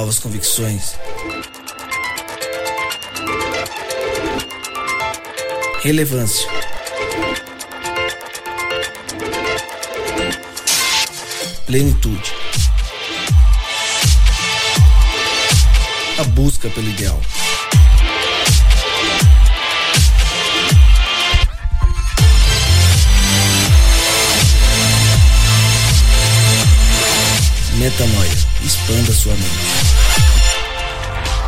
novas convicções. Relevância. Plenitude. A busca pelo ideal. Metanoia. Expanda sua mente.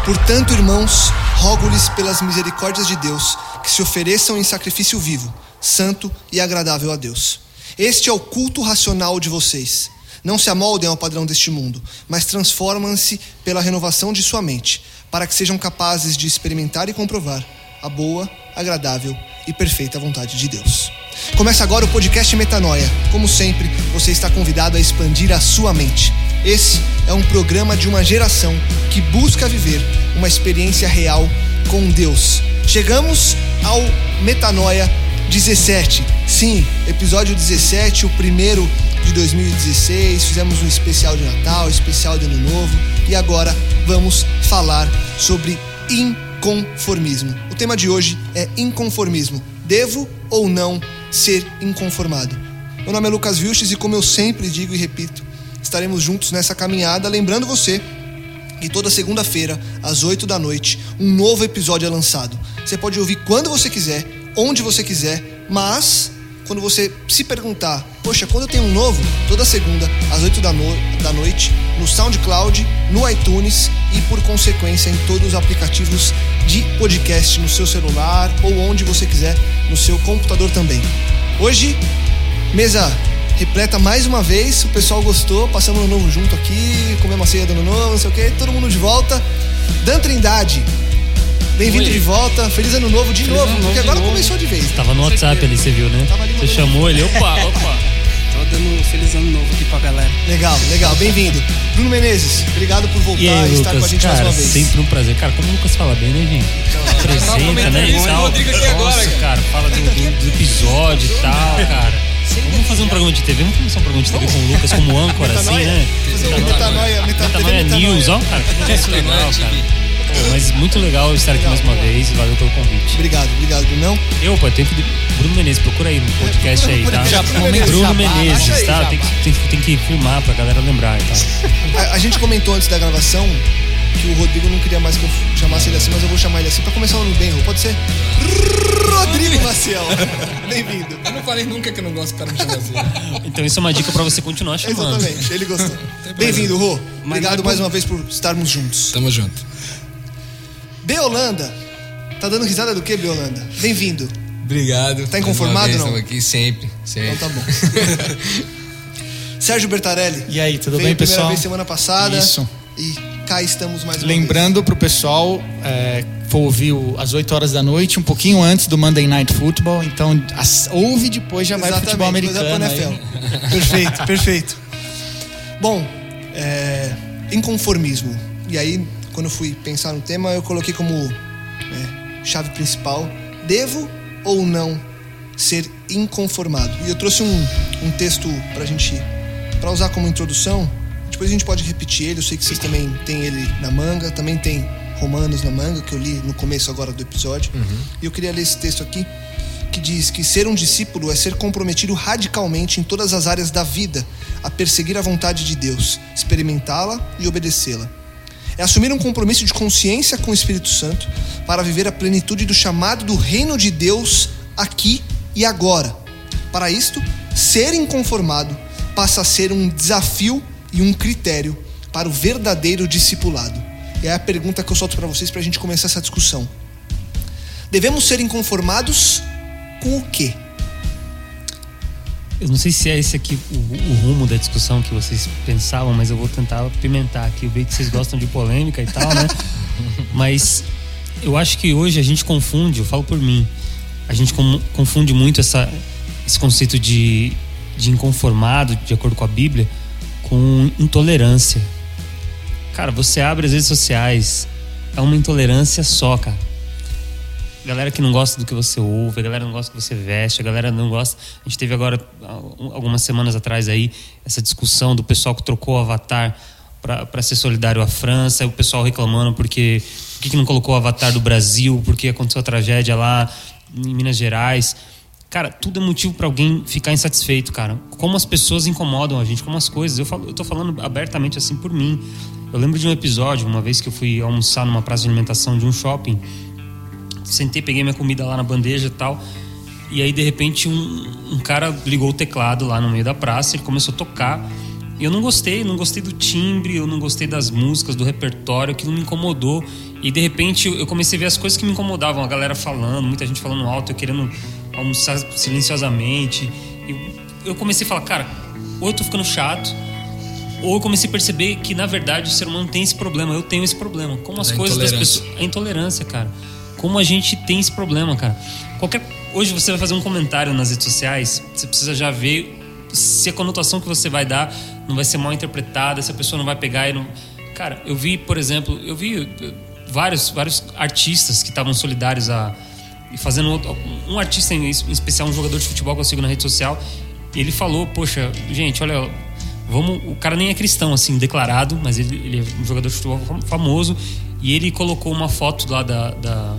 Portanto, irmãos, rogo-lhes pelas misericórdias de Deus que se ofereçam em sacrifício vivo, santo e agradável a Deus. Este é o culto racional de vocês. Não se amoldem ao padrão deste mundo, mas transformam-se pela renovação de sua mente, para que sejam capazes de experimentar e comprovar a boa, agradável e perfeita vontade de Deus. Começa agora o podcast Metanoia. Como sempre, você está convidado a expandir a sua mente. Esse é um programa de uma geração que busca viver uma experiência real com Deus. Chegamos ao Metanoia 17. Sim, episódio 17, o primeiro de 2016. Fizemos um especial de Natal, especial de Ano Novo e agora vamos falar sobre inconformismo. O tema de hoje é inconformismo. Devo ou não ser inconformado? Meu nome é Lucas Vilches e como eu sempre digo e repito, estaremos juntos nessa caminhada, lembrando você que toda segunda-feira, às 8 da noite, um novo episódio é lançado. Você pode ouvir quando você quiser, onde você quiser, mas quando você se perguntar, poxa, quando eu tenho um novo? Toda segunda, às 8 da, no da noite, no SoundCloud, no iTunes e, por consequência, em todos os aplicativos de podcast no seu celular ou onde você quiser, no seu computador também. Hoje, mesa repleta mais uma vez, o pessoal gostou, passamos ano novo junto aqui, comemos a ceia do ano novo, não sei o que, todo mundo de volta. Dan Trindade, bem-vindo de volta, feliz ano novo de Feliz novo, novo porque de agora novo. começou de vez. Tava no WhatsApp ali, você viu, né? Você chamou ele, opa, opa. Tô dando um feliz ano novo aqui pra galera. Legal, legal, bem-vindo. Bruno Menezes, obrigado por voltar E e, aí, estar com a Lucas? gente mais Cara, uma vez. sempre um prazer. Cara, como o Lucas fala bem, né, gente? Apresenta, comentando né? e tal. o Rodrigo aqui agora, Nossa, cara. fala do, do- do episódio e tal, cara. Vamos fazer um programa de TV? Vamos começar um programa de TV com o Lucas como âncora, assim, Metanoia? né? Fazer um metanoia, meta- TV Metanoia metanoia. News, ó, cara, que negócio legal, cara. Pô, mas muito legal estar aqui mais uma vez e valeu pelo convite. Obrigado, obrigado, Brunão. Eu, pô, tem que. Bruno Menezes, procura aí no podcast aí, tá? Já- Bruno Menezes, Bruno Jabá, Menezes, acha aí, tá? Tem que, tem, que- tem que filmar pra galera lembrar e tal. A, a gente comentou antes da gravação que o Rodrigo não queria mais que eu chamasse ele assim, mas eu vou chamar ele assim pra começar o ano bem, Rô. Pode ser? Rodrigo Maciel. Bem-vindo. Eu não falei nunca que eu não gosto que o cara me chame assim. Então isso é uma dica pra você continuar chamando. Exatamente, ele gostou. Bem-vindo, Rô. Obrigado é mais uma vez por estarmos juntos. Tamo junto. B. Holanda. Tá dando risada do que, B. Holanda? Bem-vindo. Obrigado. Tá inconformado, não? vez, aqui sempre, sempre. Então tá bom. Sérgio Bertarelli. E aí, tudo Veio bem, pessoal? vez semana passada. Isso. E cá estamos mais uma Lembrando pro pessoal, é, for ouvir às 8 horas da noite, um pouquinho antes do Monday Night Football. Então, as- ouve depois já vez. vai pro futebol Exatamente, americano. NFL. perfeito, perfeito. Bom, é, inconformismo. E aí, quando eu fui pensar no tema, eu coloquei como é, chave principal: devo ou não ser inconformado? E eu trouxe um, um texto pra gente, pra usar como introdução. Depois a gente pode repetir ele. Eu sei que vocês também têm ele na manga, também tem Romanos na manga, que eu li no começo agora do episódio. E eu queria ler esse texto aqui que diz que ser um discípulo é ser comprometido radicalmente em todas as áreas da vida a perseguir a vontade de Deus, experimentá-la e obedecê-la. É assumir um compromisso de consciência com o Espírito Santo para viver a plenitude do chamado do reino de Deus aqui e agora. Para isto, ser inconformado passa a ser um desafio e um critério para o verdadeiro discipulado. É a pergunta que eu solto para vocês para a gente começar essa discussão. Devemos ser inconformados com o quê? Eu não sei se é esse aqui o, o rumo da discussão que vocês pensavam, mas eu vou tentar pimentar aqui. Eu vejo que vocês gostam de polêmica e tal, né? mas eu acho que hoje a gente confunde, eu falo por mim, a gente com- confunde muito essa, esse conceito de, de inconformado, de acordo com a Bíblia, com intolerância. Cara, você abre as redes sociais, é uma intolerância só, cara. Galera que não gosta do que você ouve, a galera não gosta do que você veste, a galera não gosta. A gente teve agora, algumas semanas atrás aí, essa discussão do pessoal que trocou o avatar para ser solidário à França, o pessoal reclamando porque por que, que não colocou o avatar do Brasil, porque aconteceu a tragédia lá em Minas Gerais. Cara, tudo é motivo para alguém ficar insatisfeito, cara. Como as pessoas incomodam a gente, como as coisas. Eu, falo, eu tô falando abertamente assim por mim. Eu lembro de um episódio, uma vez que eu fui almoçar numa praça de alimentação de um shopping sentei, peguei minha comida lá na bandeja e tal. E aí, de repente, um, um cara ligou o teclado lá no meio da praça, ele começou a tocar. E eu não gostei, não gostei do timbre, eu não gostei das músicas, do repertório, aquilo me incomodou. E de repente eu comecei a ver as coisas que me incomodavam, a galera falando, muita gente falando alto, eu querendo almoçar silenciosamente. E eu comecei a falar, cara, ou eu tô ficando chato, ou eu comecei a perceber que na verdade o ser humano tem esse problema, eu tenho esse problema. Como as Da coisas das pessoas. A intolerância, cara. Como a gente tem esse problema, cara. Qualquer. Hoje você vai fazer um comentário nas redes sociais, você precisa já ver se a conotação que você vai dar não vai ser mal interpretada, se a pessoa não vai pegar e não. Cara, eu vi, por exemplo, eu vi eh, vários, vários artistas que estavam solidários a. Fazendo outro- um artista em es- em especial, um jogador de futebol que eu sigo na rede social, ele falou, poxa, gente, olha, vamos. O cara nem é cristão, assim, declarado, mas ele, ele é um jogador de futebol fam- famoso. E ele colocou uma foto lá da, da,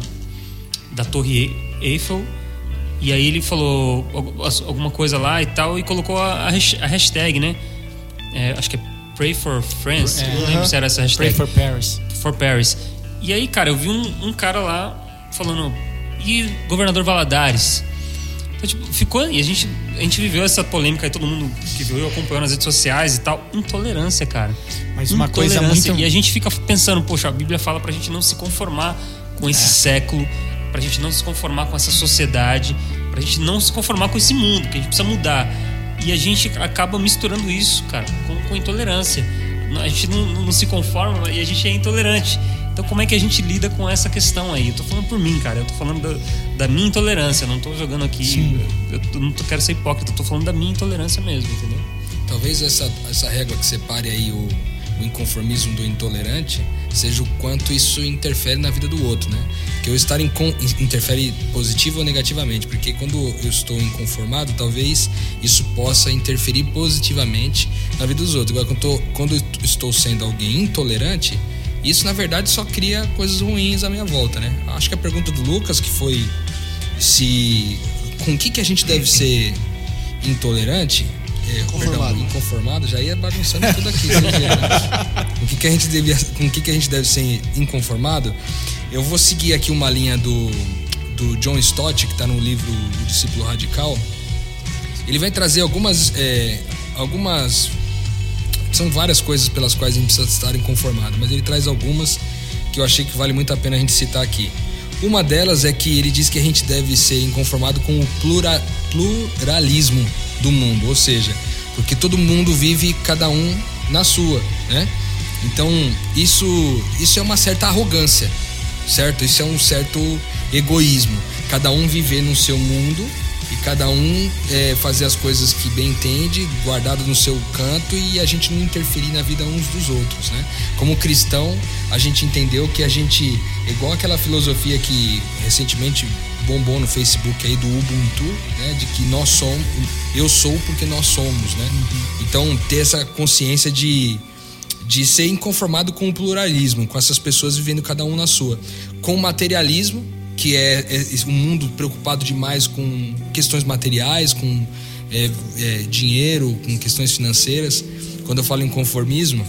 da Torre Eiffel. E aí ele falou alguma coisa lá e tal, e colocou a, a hash- a hashtag, né? É, acho que é Pray for France. É. não lembro se era essa Pray hashtag. for Paris. for Paris. E aí, cara, eu vi um, um cara lá falando, e governador Valadares? Então, tipo, ficou. E a gente, a gente viveu essa polêmica aí, todo mundo que viu acompanhou nas redes sociais e tal. Intolerância, cara. Mas uma coisa muito- E a gente fica pensando, poxa, a Bíblia fala pra gente não se conformar com É. esse século, pra gente não se conformar com essa sociedade, pra gente não se conformar com esse mundo, que a gente precisa mudar. E a gente acaba misturando isso, cara, com, com intolerância. A gente não, não se conforma e a gente é intolerante. Então, como é que a gente lida com essa questão aí? Eu tô falando por mim, cara. Eu tô falando da, da minha intolerância. Eu não tô jogando aqui. Eu, eu não tô- quero ser hipócrita. Eu tô falando da minha intolerância mesmo, entendeu? Talvez essa, essa régua que separe aí o, o inconformismo do intolerante seja o quanto isso interfere na vida do outro, né? Que eu estar incon, interfere positivo ou negativamente, porque quando eu estou inconformado, talvez isso possa interferir positivamente na vida dos outros. Agora, quando, eu tô- quando eu estou sendo alguém intolerante, isso na verdade só cria coisas ruins à minha volta, né? Acho que a pergunta do Lucas que foi se com o que que a gente deve ser intolerante, é, Conformado. perdão, inconformado, já ia bagunçando tudo aqui. né? com o que, que a gente devia, com o que, que a gente deve ser inconformado? Eu vou seguir aqui uma linha do, do John Stott, que está no livro O Discípulo Radical. Ele vai trazer algumas, é, algumas são várias coisas pelas quais a gente precisa estar inconformado, mas ele traz algumas que eu achei que vale muito a pena a gente citar aqui. Uma delas é que ele diz que a gente deve ser inconformado com o plura- pluralismo do mundo, ou seja, porque todo mundo vive cada um na sua, né? Então, isso, isso é uma certa arrogância, certo? Isso é um certo egoísmo. Cada um viver no seu mundo cada um é, fazer as coisas que bem entende, guardado no seu canto e a gente não interferir na vida uns dos outros, né? Como cristão, a gente entendeu que a gente, igual aquela filosofia que recentemente bombou no Facebook aí do Ubuntu, né? De que nós somos, eu sou porque nós somos, né? Então ter essa consciência de de ser inconformado com o pluralismo, com essas pessoas vivendo cada um na sua, com o materialismo, que é, é um mundo preocupado demais com questões materiais, com é, é, dinheiro, com questões financeiras. Quando eu falo em conformismo,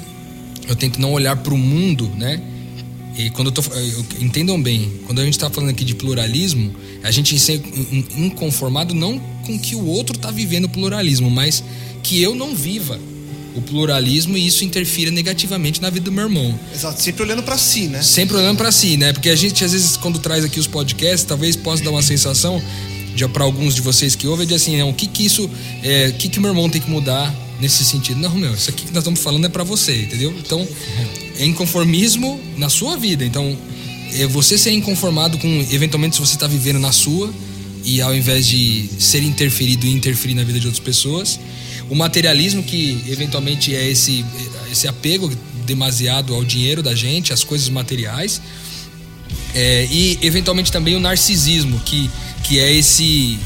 eu tento não olhar para o mundo, né? E quando eu tô, entendam bem, quando a gente está falando aqui de pluralismo, a gente in- inconformado não com que o outro está vivendo pluralismo, mas que eu não viva o pluralismo e isso interfira negativamente na vida do meu irmão. Exato, sempre olhando pra si, né? Sempre olhando para si, né? Porque a gente às vezes quando traz aqui os podcasts, talvez possa dar uma sensação já para alguns de vocês que ouvem, de assim, não, o que que isso, é, o que que meu irmão tem que mudar nesse sentido? Não, meu, isso aqui que nós estamos falando é para você, entendeu? Então, é inconformismo na sua vida. Então, é você ser inconformado com, eventualmente, se você está vivendo na sua e ao invés de ser interferido e interferir na vida de outras pessoas. O materialismo que eventualmente é esse, esse apego demasiado ao dinheiro da gente, às coisas materiais. É, e eventualmente também o narcisismo, que, que é esse,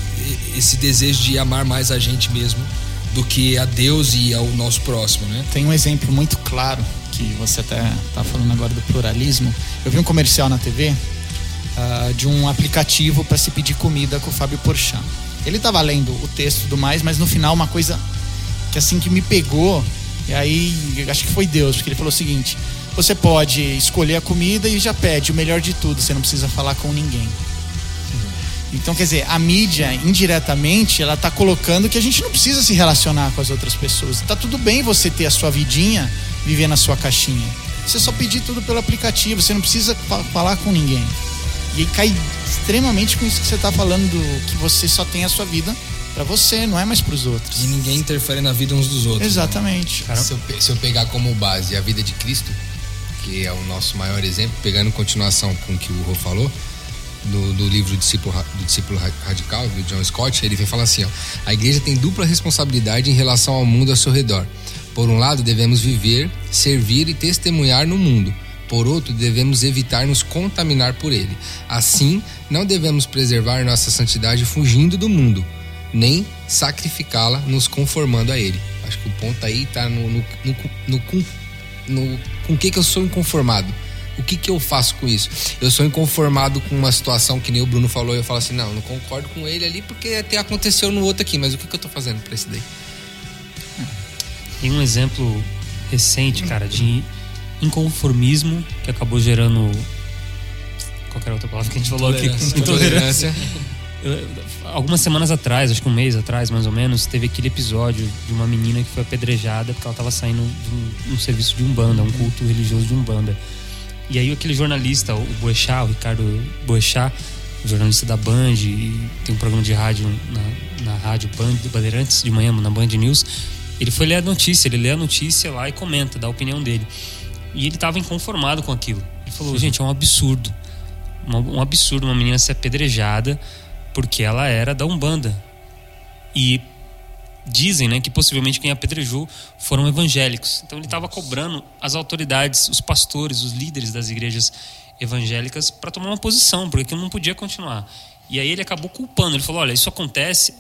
esse desejo de amar mais a gente mesmo do que a Deus e ao nosso próximo, né? Tem um exemplo muito claro que você até está falando agora do pluralismo. Eu vi um comercial na TV uh, de um aplicativo para se pedir comida com o Fábio Porchat. Ele estava lendo o texto e tudo mais, mas no final uma coisa que assim que me pegou, e aí acho que foi Deus, porque ele falou o seguinte: você pode escolher a comida e já pede o melhor de tudo, você não precisa falar com ninguém. Então, quer dizer, a mídia, indiretamente, ela está colocando que a gente não precisa se relacionar com as outras pessoas. Tá tudo bem você ter a sua vidinha, viver na sua caixinha. Você só pedir tudo pelo aplicativo, você não precisa falar com ninguém. E aí cai extremamente com isso que você está falando, do, que você só tem a sua vida para você, não é mais para os outros. E ninguém interfere na vida uns dos outros. Exatamente. Né? Se, eu, se eu pegar como base a vida de Cristo, que é o nosso maior exemplo, pegando continuação com o que o Rô falou, do, do livro Discípulo, do Discípulo Radical, do John Scott, ele vem falar assim: ó, a igreja tem dupla responsabilidade em relação ao mundo ao seu redor. Por um lado, devemos viver, servir e testemunhar no mundo. Por outro, devemos evitar nos contaminar por ele. Assim, não devemos preservar nossa santidade fugindo do mundo, nem sacrificá-la nos conformando a ele. Acho que o ponto aí está no, no, no, no, no com o que, que eu sou inconformado o que, que eu faço com isso? Eu sou inconformado com uma situação que nem o Bruno falou, eu falo assim, não, não concordo com ele ali porque até aconteceu no outro aqui, mas o que, que eu tô fazendo pra isso daí? Tem um exemplo recente, cara, de inconformismo que acabou gerando qualquer outra palavra que a gente falou aqui, intolerância. Algumas semanas atrás, acho que um mês atrás, mais ou menos, teve aquele episódio de uma menina que foi apedrejada porque ela estava saindo de um, um serviço de umbanda, um culto religioso de umbanda. E aí aquele jornalista, o Boechat, o Ricardo Boechat, jornalista da Band, e tem um programa de rádio na, na rádio Band, Bandeirantes, de manhã, na Band News, ele foi ler a notícia, ele lê a notícia lá e comenta, dá a opinião dele. E ele estava inconformado com aquilo. Ele falou, gente, é um absurdo. Um absurdo uma menina ser apedrejada porque ela era da Umbanda. E dizem né, que possivelmente quem apedrejou foram evangélicos. Então ele estava cobrando as autoridades, os pastores, os líderes das igrejas evangélicas para tomar uma posição, porque aquilo não podia continuar. E aí ele acabou culpando. Ele falou: olha, isso acontece,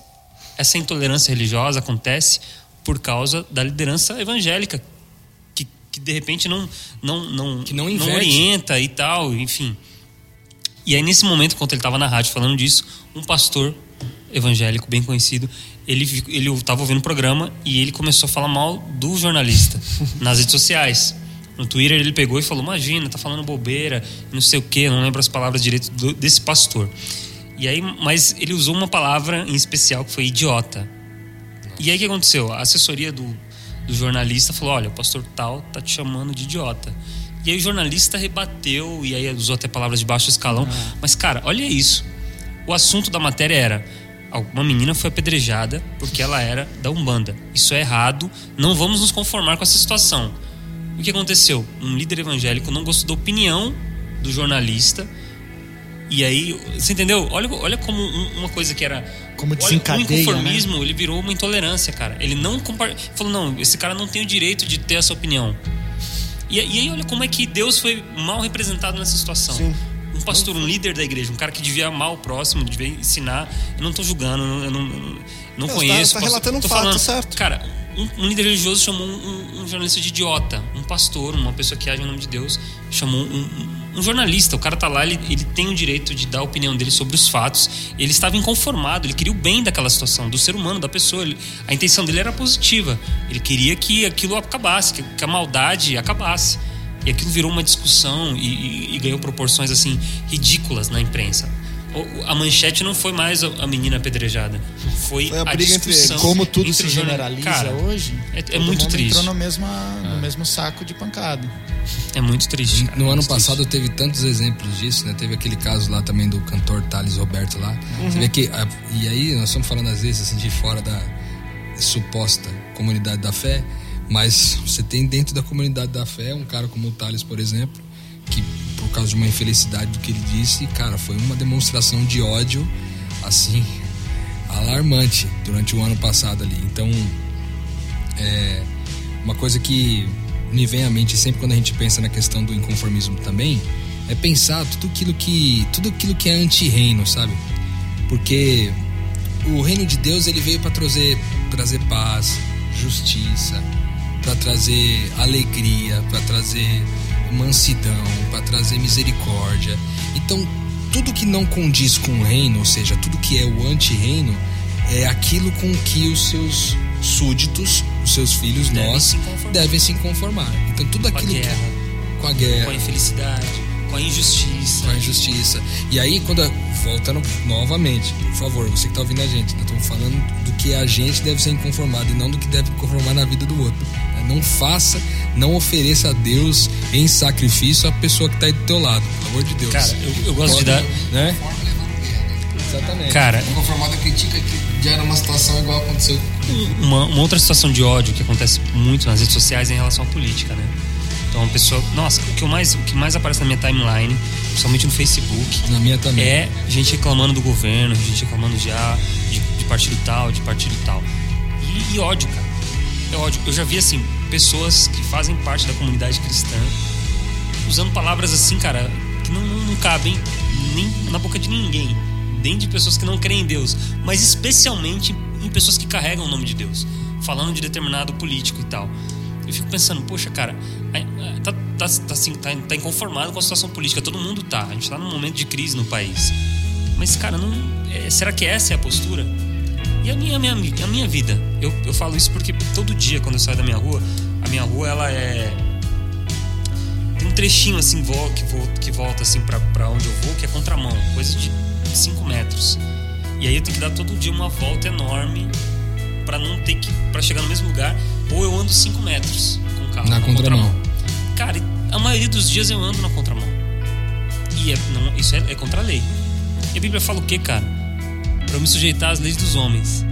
essa intolerância religiosa acontece por causa da liderança evangélica, que, que de repente não, não, não, que não, não orienta e tal, enfim. E aí, nesse momento, enquanto ele estava na rádio falando disso, um pastor evangélico bem conhecido, ele ele estava ouvindo o programa e ele começou a falar mal do jornalista nas redes sociais. No Twitter ele pegou e falou: "Imagina, tá falando bobeira, não sei o quê, não lembro as palavras direito do, desse pastor". E aí, mas ele usou uma palavra em especial que foi idiota. E aí o que aconteceu? A assessoria do, do jornalista falou: "Olha, o pastor tal tá te chamando de idiota". E aí o jornalista rebateu e aí usou até palavras de baixo escalão. Ah. Mas cara, olha isso. O assunto da matéria era uma menina foi apedrejada porque ela era da Umbanda. Isso é errado, não vamos nos conformar com essa situação. O que aconteceu? Um líder evangélico não gostou da opinião do jornalista. E aí, você entendeu? Olha, olha como uma coisa que era. Como desencadeia. Olha, o inconformismo, né? ele virou uma intolerância, cara. Ele não compar... falou: não, esse cara não tem o direito de ter essa opinião. E, e aí, olha como é que Deus foi mal representado nessa situação. Sim um pastor, um líder da igreja, um cara que devia amar o próximo, devia ensinar. Eu não estou julgando, eu não, eu não, não tá- conheço. Está tá relatando um fato, falando, certo? Cara, um, um, líder religioso chamou um, um, jornalista de idiota. Um pastor, uma pessoa que age em nome de Deus, chamou um, jornalista. O cara tá lá, ele, ele tem o direito de dar a opinião dele sobre os fatos. Ele estava inconformado, ele queria o bem daquela situação, do ser humano, da pessoa. Ele, a intenção dele era positiva. Ele queria que aquilo acabasse, que, que a maldade acabasse. E aquilo virou uma discussão e, e, e ganhou proporções assim ridículas na imprensa. a manchete não foi mais a menina apedrejada. Foi, Foi a a, briga entre discussão. eles. Como tudo entre se generaliza Cara, hoje, é- é todo muito mundo triste. entrou no mesmo, no mesmo saco de pancada. É muito triste. cara, No ano muito passado triste. teve tantos exemplos disso, né? Teve aquele caso lá também do cantor Thales Roberto lá. Você vê que. a- e aí nós estamos falando às vezes assim, de fora da suposta comunidade da fé, mas você tem dentro da comunidade da fé um cara como o Thales, por exemplo, que por causa de uma infelicidade do que ele disse, cara, foi uma demonstração de ódio assim alarmante durante o ano passado ali. Então, é, uma coisa que me vem à mente sempre quando a gente pensa na questão do inconformismo também é pensar tudo aquilo que tudo aquilo que é anti-reino, sabe? Porque o reino de Deus ele veio para trazer trazer paz, justiça, para trazer alegria, para trazer mansidão, para trazer misericórdia. Então, tudo que não condiz com o reino, ou seja, tudo que é o anti-reino, é aquilo com que os seus súditos, os seus filhos, Devem nós, se devem se conformar. Então, tudo Com a aquilo guerra. que. Com a guerra Com a infelicidade, a injustiça. com a injustiça. E aí, quando a- voltando novamente, por favor, você que tá ouvindo a gente, nós estamos falando do que a gente deve ser inconformado e não do que deve conformar na vida do outro. né? Não faça, não ofereça a Deus em sacrifício a pessoa que tá aí do teu lado, pelo amor de Deus. Cara, eu, eu gosto de dar. Né? Exatamente. Cara, Inconformado critica que gera uma situação igual aconteceu. uma, uma outra situação de ódio que acontece muito nas redes sociais é em relação à política, né? Então a pessoa. Nossa, o que, eu mais, o que mais aparece na minha timeline, principalmente no Facebook, Na minha também. é gente reclamando do governo, gente reclamando de, ah, de, de partido tal, de partido tal. E, e ódio, cara. É ódio. Eu já vi, assim, pessoas que fazem parte da comunidade cristã usando palavras assim, cara, que não, não, não cabem nem na boca de ninguém. Nem de pessoas que não creem em Deus, mas especialmente em pessoas que carregam o nome de Deus, falando de determinado político e tal. Eu fico pensando, poxa, cara, tá, tá, tá, assim, tá, tá inconformado com a situação política, todo mundo tá. A gente tá num momento de crise no país. Mas, cara, não, é, será que essa é a postura? E a minha, a minha, a minha vida? Eu, eu falo isso porque todo dia, quando eu saio da minha rua, a minha rua, ela é. Tem um trechinho assim que, vo- que volta assim pra onde eu vou, que é contramão, coisa de 5 metros. E aí eu tenho que dar todo dia uma volta enorme pra não ter que. para chegar no mesmo lugar. Ou eu ando 5 metros com o carro. Na contramão. Cara, e a maioria dos dias eu ando na contramão. E é, não, isso é, é contra a lei. E a Bíblia fala o quê, cara? Pra eu me sujeitar às leis dos homens.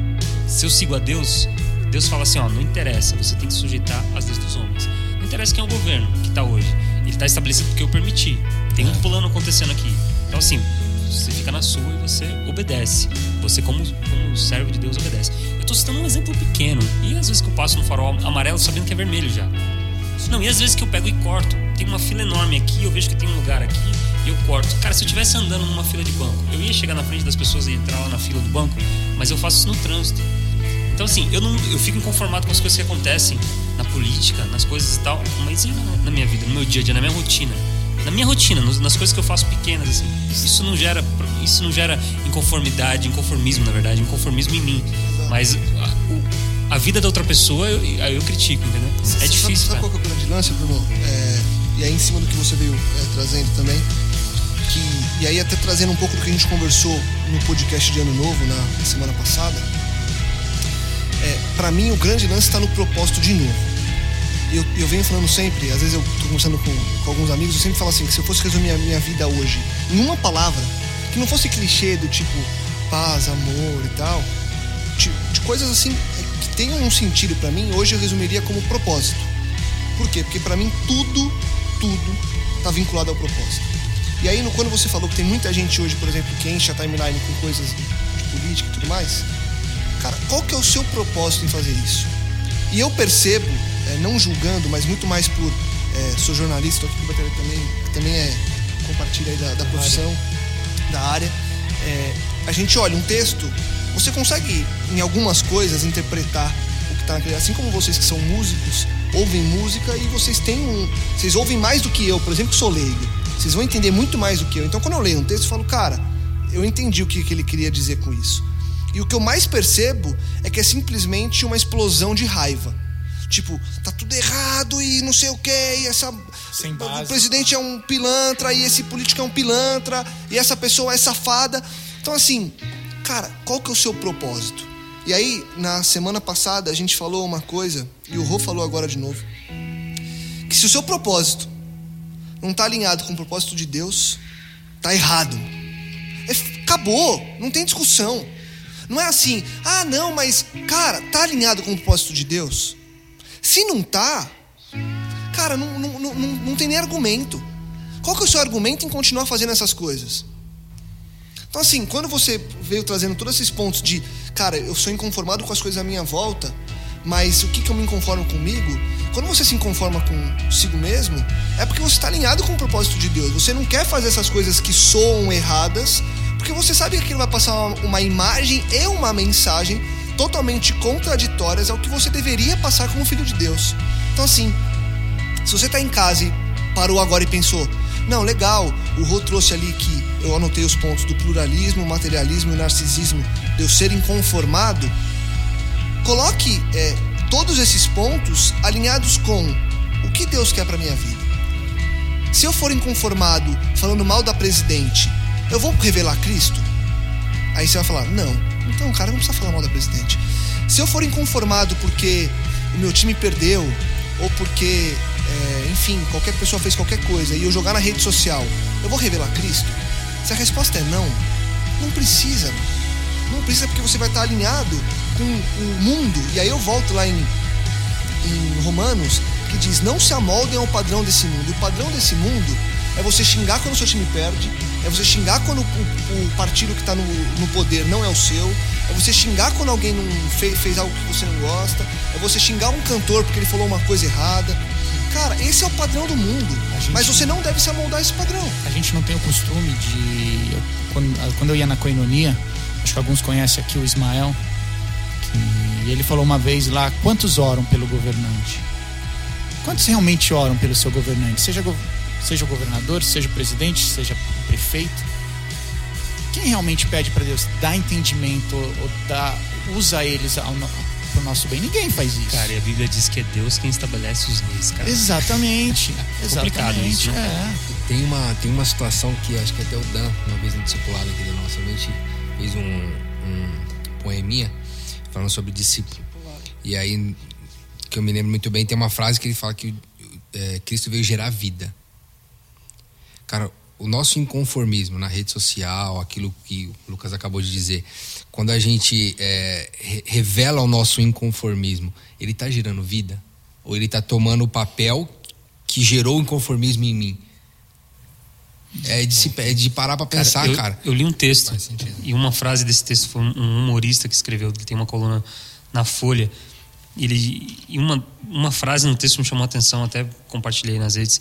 Se eu sigo a Deus, Deus fala assim: ó, não interessa, você tem que sujeitar às leis dos homens. Não interessa quem é o governo que tá hoje. Ele tá estabelecido porque eu permiti. Tem um plano acontecendo aqui. Então, assim, você fica na sua e você obedece. Você, como, como servo de Deus, obedece. Eu tô citando um exemplo pequeno. E às vezes que eu passo no farol amarelo sabendo que é vermelho já. Não, e às vezes que eu pego e corto. Tem uma fila enorme aqui, eu vejo que tem um lugar aqui e eu corto. Cara, se eu estivesse andando numa fila de banco, eu ia chegar na frente das pessoas e entrar lá na fila do banco, mas eu faço isso no trânsito. Então, assim, eu, não, eu fico inconformado com as coisas que acontecem na política, nas coisas e tal, mas e na, na minha vida, no meu dia a dia, na minha rotina? Na minha rotina, nas coisas que eu faço pequenas, assim. Isso não gera, isso não gera inconformidade, inconformismo, na verdade, inconformismo em mim. Mas a, a vida da outra pessoa, eu, eu, critico, entendeu? É Sabe- difícil, Sabe cara. qual que é o grande lance, Bruno? É, e aí, em cima do que você veio é, trazendo também, que, e aí até trazendo um pouco do que a gente conversou no podcast de Ano Novo, na semana passada, é, para mim o grande lance está no propósito de novo. Eu, eu venho falando sempre, às vezes eu tô conversando com, com alguns amigos, eu sempre falo assim, que se eu fosse resumir a minha vida hoje em uma palavra, que não fosse clichê do tipo paz, amor e tal, de, de coisas assim é, que tenham um sentido para mim, hoje eu resumiria como propósito. Por quê? Porque para mim tudo, tudo tá vinculado ao propósito. E aí, quando você falou que tem muita gente hoje, por exemplo, que enche a timeline com coisas de política e tudo mais, cara, qual que é o seu propósito em fazer isso? E eu percebo, é, não julgando, mas muito mais por. é, sou jornalista, estou aqui com o Batalha também, que também é. compartilha aí da, da profissão, da área. É, a gente olha um texto, você consegue, em algumas coisas, interpretar o que está naquele. Assim como vocês que são músicos, ouvem música e vocês têm um. Vocês ouvem mais do que eu, por exemplo, que sou leigo. Vocês vão entender muito mais do que eu. Então, quando eu leio um texto, eu falo, cara, eu entendi o que, que ele queria dizer com isso. E o que eu mais percebo é que é simplesmente uma explosão de raiva. Tipo, tá tudo errado e não sei o que, e essa. Sem o presidente é um pilantra, e esse político é um pilantra, e essa pessoa é safada. Então, assim, cara, qual que é o seu propósito? E aí, na semana passada, a gente falou uma coisa, e o Rô falou agora de novo. Que se o seu propósito não tá alinhado com o propósito de Deus, tá errado. É- acabou, não tem discussão. Não é assim, ah, não, mas, cara, tá alinhado com o propósito de Deus? Se não tá, cara, não, não, não, não, tem nem argumento. Qual que é o seu argumento em continuar fazendo essas coisas? Então, assim, quando você veio trazendo todos esses pontos de, cara, eu sou inconformado com as coisas à minha volta, mas o que, que eu me inconformo comigo? Quando você se inconforma consigo mesmo, é porque você está alinhado com o propósito de Deus. Você não quer fazer essas coisas que soam erradas, porque você sabe que aquilo vai passar uma, uma imagem e uma mensagem totalmente contraditórias ao que você deveria passar como filho de Deus. Então, assim, se você tá em casa e parou agora e pensou, não, legal, o Rô trouxe ali que eu anotei os pontos do pluralismo, materialismo e narcisismo, de eu ser inconformado, coloque é, todos esses pontos alinhados com o que Deus quer para minha vida. Se eu for inconformado falando mal da presidente, eu vou revelar Cristo? Aí você vai falar, não. Então, cara, não precisa falar mal da presidente. Se eu for inconformado porque o meu time perdeu, ou porque, é, enfim, qualquer pessoa fez qualquer coisa e eu jogar na rede social, eu vou revelar Cristo? Se a resposta é não, não precisa. Não precisa porque você vai estar alinhado com o mundo. E aí eu volto lá em, em Romanos, que diz: Não se amoldem ao padrão desse mundo. O padrão desse mundo é você xingar quando o seu time perde, é você xingar quando o, o- partido que está no, no poder não é o seu, é você xingar quando alguém não fez, fez algo que você não gosta, é você xingar um cantor porque ele falou uma coisa errada. Cara, esse é o padrão do mundo. Gente- Mas você não deve se amoldar a esse padrão. A gente não tem o costume de. eu- quando, quando eu ia na coinonia, acho que alguns conhecem aqui o Ismael, que ele falou uma vez lá: quantos oram pelo governante? Quantos realmente oram pelo seu governante? Seja, go- seja o governador, seja o presidente, seja o prefeito. Quem realmente pede para Deus dar entendimento ou dá, usa eles ao pro nosso bem? Ninguém faz isso. Cara, e a Bíblia diz que é Deus quem estabelece os reis, cara. Exatamente. complicado Exatamente. isso, né? é. Tem uma, tem uma situação que acho que até o Dan, uma vez no discipulado aqui da nossa, a gente fez um, um poeminha falando sobre discípulo. E aí, que eu me lembro muito bem, tem uma frase que ele fala que é, Cristo veio gerar vida. Cara, o nosso inconformismo na rede social, aquilo que o Lucas acabou de dizer, quando a gente é, re- revela o nosso inconformismo, ele está gerando vida? Ou ele está tomando o papel que gerou o inconformismo em mim? É de, se, é de parar pra pensar, eu, cara. Eu li um texto e uma frase desse texto foi um um humorista que escreveu. Ele tem uma coluna na Folha. Ele, e uma, uma frase no texto me chamou a atenção, até compartilhei nas redes.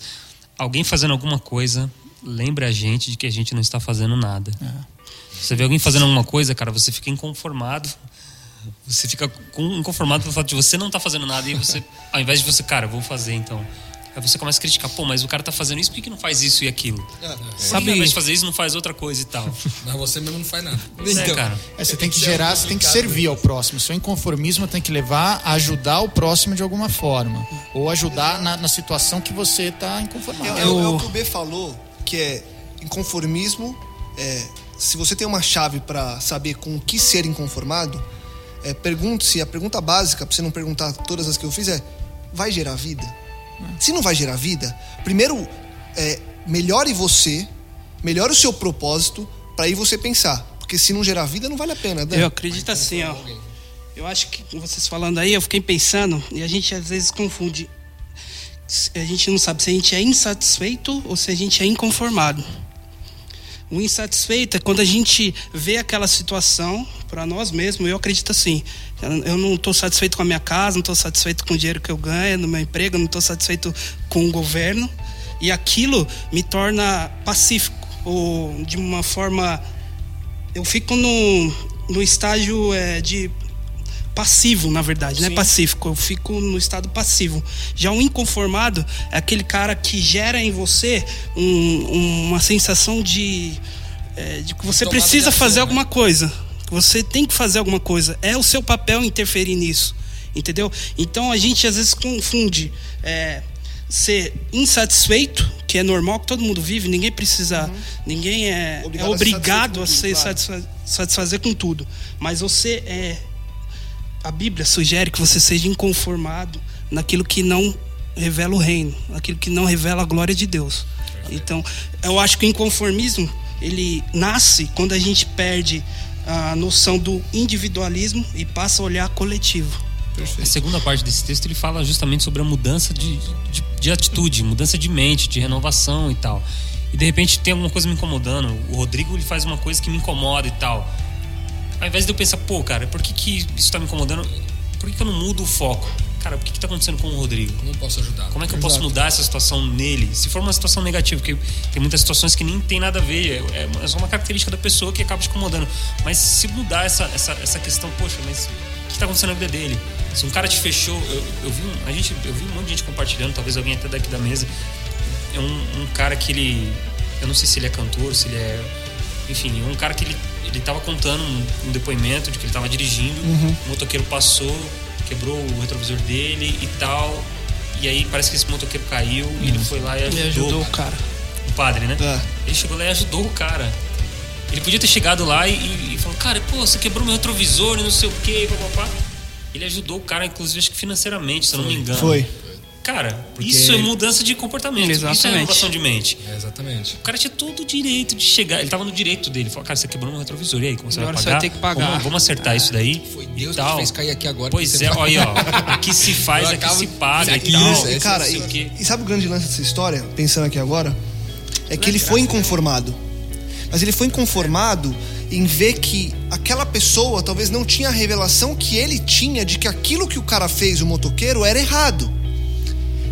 Alguém fazendo alguma coisa, lembra a gente de que a gente não está fazendo nada. Você vê alguém fazendo alguma coisa, cara, você fica inconformado. Você fica inconformado pelo fato de você não estar fazendo nada e você, ao invés de você, cara, vou fazer então. Aí você começa a criticar, pô, mas o cara tá fazendo isso, por que, que não faz isso e aquilo? Que que, Sabe- ao invés de fazer isso, não faz outra coisa e tal? Mas você mesmo não faz nada. é, cara. É, você tem que é gerar, você tem que servir ao próximo. Seu inconformismo tem que levar a ajudar o próximo de alguma forma. Ou ajudar na, na situação que você está É, inconformado. é o- é o que o B falou, que é inconformismo. É, se você tem uma chave para saber com o que ser inconformado, é, pergunte-se, a pergunta básica, para você não perguntar todas as que eu fiz, é: vai gerar vida? Se não vai gerar vida, primeiro é, melhore você, melhore o seu propósito, para aí você pensar. Porque se não gerar vida, não vale a pena. Dan. Eu acredito assim, ó. Eu acho que vocês falando aí, eu fiquei pensando, e a gente às vezes confunde. A gente não sabe se a gente é insatisfeito ou se a gente é inconformado. O insatisfeito é quando a gente vê aquela situação para nós mesmos. Eu acredito assim. Eu não estou satisfeito com a minha casa, não estou satisfeito com o dinheiro que eu ganho, no meu emprego, não estou satisfeito com o governo. E aquilo me torna pacífico, ou de uma forma. Eu fico no, no estágio é, de passivo, na verdade, é pacífico. Eu fico no estado passivo. Já o inconformado é aquele cara que gera em você um- uma sensação de, é, de que você Tomada de precisa ação, fazer né? alguma coisa. Que você tem que fazer alguma coisa. É o seu papel interferir nisso. Entendeu? Então a gente às vezes confunde é, ser insatisfeito, que é normal, que todo mundo vive, ninguém precisa, ninguém é Obrigado é a se obrigado a satisfazer se com tudo, satisfa- satisfazer com tudo. Mas você é. A Bíblia sugere que você seja inconformado naquilo que não revela o reino, naquilo que não revela a glória de Deus. Então, eu acho que o inconformismo ele nasce quando a gente perde a noção do individualismo e passa a olhar coletivo. A segunda parte desse texto ele fala justamente sobre a mudança de, de, de atitude, mudança de mente, de renovação e tal. E de repente tem alguma coisa me incomodando. O Rodrigo ele faz uma coisa que me incomoda e tal. Ao invés de eu pensar, pô, cara, por que, que isso tá me incomodando? Por que, que eu não mudo o foco? Cara, por que, que tá acontecendo com o Rodrigo? Como eu posso ajudar? Como é que eu posso mudar essa situação nele? Se for uma situação negativa, porque tem muitas situações que nem tem nada a ver, é, é só uma característica da pessoa que acaba te incomodando. Mas se mudar essa, essa, essa questão, poxa, mas o que está acontecendo na vida dele? Se um cara te fechou, eu, eu vi um, a gente, eu vi um monte de gente compartilhando, talvez alguém até daqui da mesa. É um, um cara que ele, eu não sei se ele é cantor, se ele é, enfim, um cara que ele ele tava contando um, um depoimento de que ele tava dirigindo, o motoqueiro passou, quebrou o retrovisor dele e tal. E aí parece que esse motoqueiro caiu e ele foi lá e ajudou, Ele ajudou o cara. o padre, né? É. Ele chegou lá e ajudou o cara. Ele podia ter chegado lá e, e, e falou, cara, pô, você quebrou meu retrovisor e não sei o quê, papapá. Ele ajudou o cara, inclusive, acho que financeiramente, se eu não me engano. Foi. Cara, isso é mudança de comportamento. Isso é Exatamente. renovação de mente. É, exatamente. O cara tinha todo o direito de chegar. Ele tava no direito dele. Falou, cara, você quebrou meu retrovisor. E aí, como você Agora vai você pagar? vai ter que pagar. Vamos, vamos acertar isso daí. Foi e Deus que fez cair aqui agora. Pois porque é, você- olha aí, ó. Aqui se faz, aqui acabo- se paga Aqui e tal. isso, E, esse cara, e, e sabe o grande lance dessa história, pensando aqui agora? É que ele foi inconformado. Mas ele foi inconformado em ver que aquela pessoa talvez não tinha a revelação que ele tinha de que aquilo que o cara fez, o motoqueiro, era errado.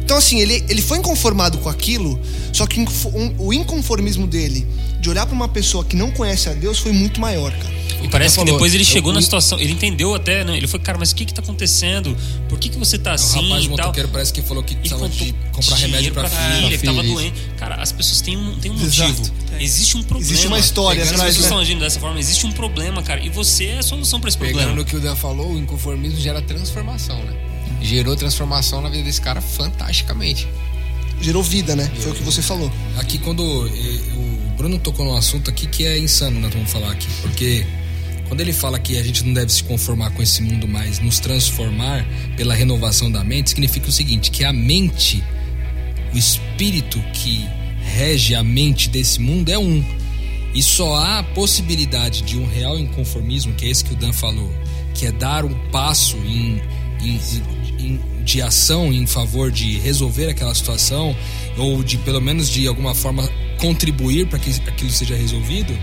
Então, assim, ele, ele foi inconformado com aquilo, só que o inconformismo dele de olhar pra uma pessoa que não conhece a Deus foi muito maior, cara. E parece que depois ele chegou eu- na situação, ele entendeu até, né? Ele foi, cara, mas o que que tá acontecendo? Por que que você tá O assim rapaz e tal? motoqueiro parece que falou que precisava de comprar remédio dinheiro pra filha. que tava filha, isso. doente. Cara, as pessoas têm um, têm um motivo. Existe um problema. Existe uma história As atrás, pessoas né? estão agindo dessa forma, existe um problema, cara. E você é a solução pra esse Pegando problema. no que o Dan falou, o inconformismo gera transformação, né? Gerou transformação na vida desse cara fantasticamente. Gerou vida, né? Foi o que você falou. Aqui quando eh, o Bruno tocou num assunto aqui que é insano, nós vamos falar aqui, porque quando ele fala que a gente não deve se conformar com esse mundo, mas nos transformar pela renovação da mente, significa o seguinte, que a mente, o espírito que rege a mente desse mundo é um. E só há a possibilidade de um real inconformismo, que é esse que o Dan falou, que é dar um passo em, em- em- de ação em favor de resolver aquela situação, ou de pelo menos de alguma forma contribuir para que aquilo seja resolvido.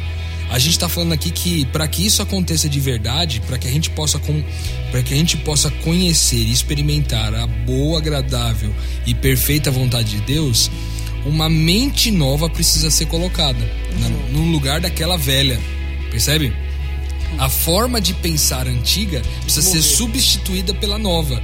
A gente está falando aqui que para que isso aconteça de verdade, para que a gente possa para que a gente possa conhecer e experimentar a boa, agradável e perfeita vontade de Deus, uma mente nova precisa ser colocada no lugar daquela velha. Percebe? A forma de pensar antiga precisa ser substituída pela nova.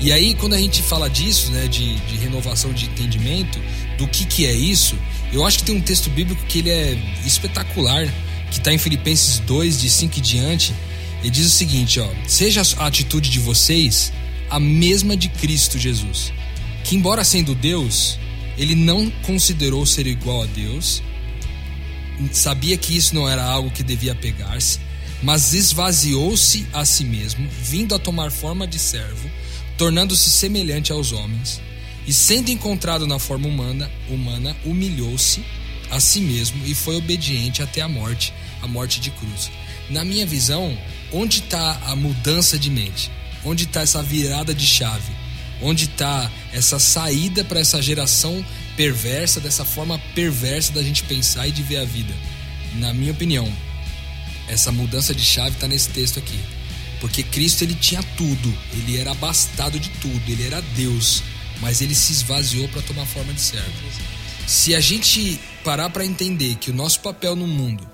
E aí, quando a gente fala disso, né, de, de renovação de entendimento, do que, que é isso, eu acho que tem um texto bíblico que ele é espetacular, que está em Filipenses 2, de 5 em diante. Ele diz o seguinte: ó, seja a atitude de vocês a mesma de Cristo Jesus, que, embora sendo Deus, ele não considerou ser igual a Deus, sabia que isso não era algo que devia pegar-se, mas esvaziou-se a si mesmo, vindo a tomar forma de servo, tornando-se semelhante aos homens, e sendo encontrado na forma humana, humana humilhou-se a si mesmo e foi obediente até a morte, a morte de cruz. Na minha visão, onde está a mudança de mente? Onde está essa virada de chave? Onde está essa saída para essa geração perversa, dessa forma perversa da gente pensar e de ver a vida? Na minha opinião, essa mudança de chave está nesse texto aqui. Porque Cristo ele tinha tudo, ele era abastado de tudo, ele era Deus, mas ele se esvaziou para tomar forma de servo. Se a gente parar para entender que o nosso papel no mundo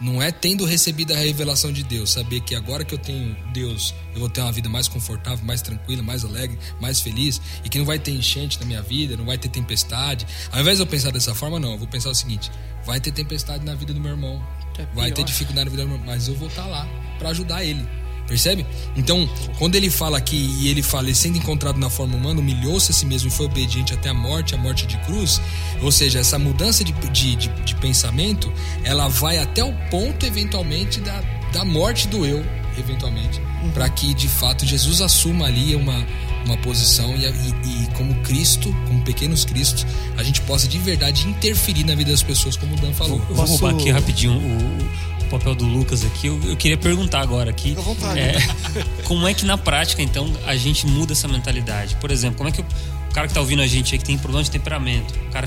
não é tendo recebido a revelação de Deus, saber que agora que eu tenho Deus, eu vou ter uma vida mais confortável, mais tranquila, mais alegre, mais feliz, e que não vai ter enchente na minha vida, não vai ter tempestade. Ao invés de eu pensar dessa forma, não, eu vou pensar o seguinte: vai ter tempestade na vida do meu irmão, É vai ter dificuldade na vida do meu irmão, mas eu vou estar lá para ajudar ele. Percebe? Então, quando ele fala aqui e ele fala, ele sendo encontrado na forma humana, humilhou-se a si mesmo e foi obediente até a morte, a morte de cruz. Ou seja, essa mudança de, de, de, de pensamento, ela vai até o ponto, eventualmente, da, da morte do eu, eventualmente, uhum. para que de fato Jesus assuma ali uma, uma posição e, e, e, como Cristo, como pequenos Cristos, a gente possa de verdade interferir na vida das pessoas, como o Dan falou. Eu vou roubar aqui rapidinho o papel do Lucas aqui. Eu, eu, queria perguntar agora aqui. É, como é que na prática, então, a gente muda essa mentalidade? Por exemplo, como é que o, o cara que está ouvindo a gente aí que tem problema de temperamento, o cara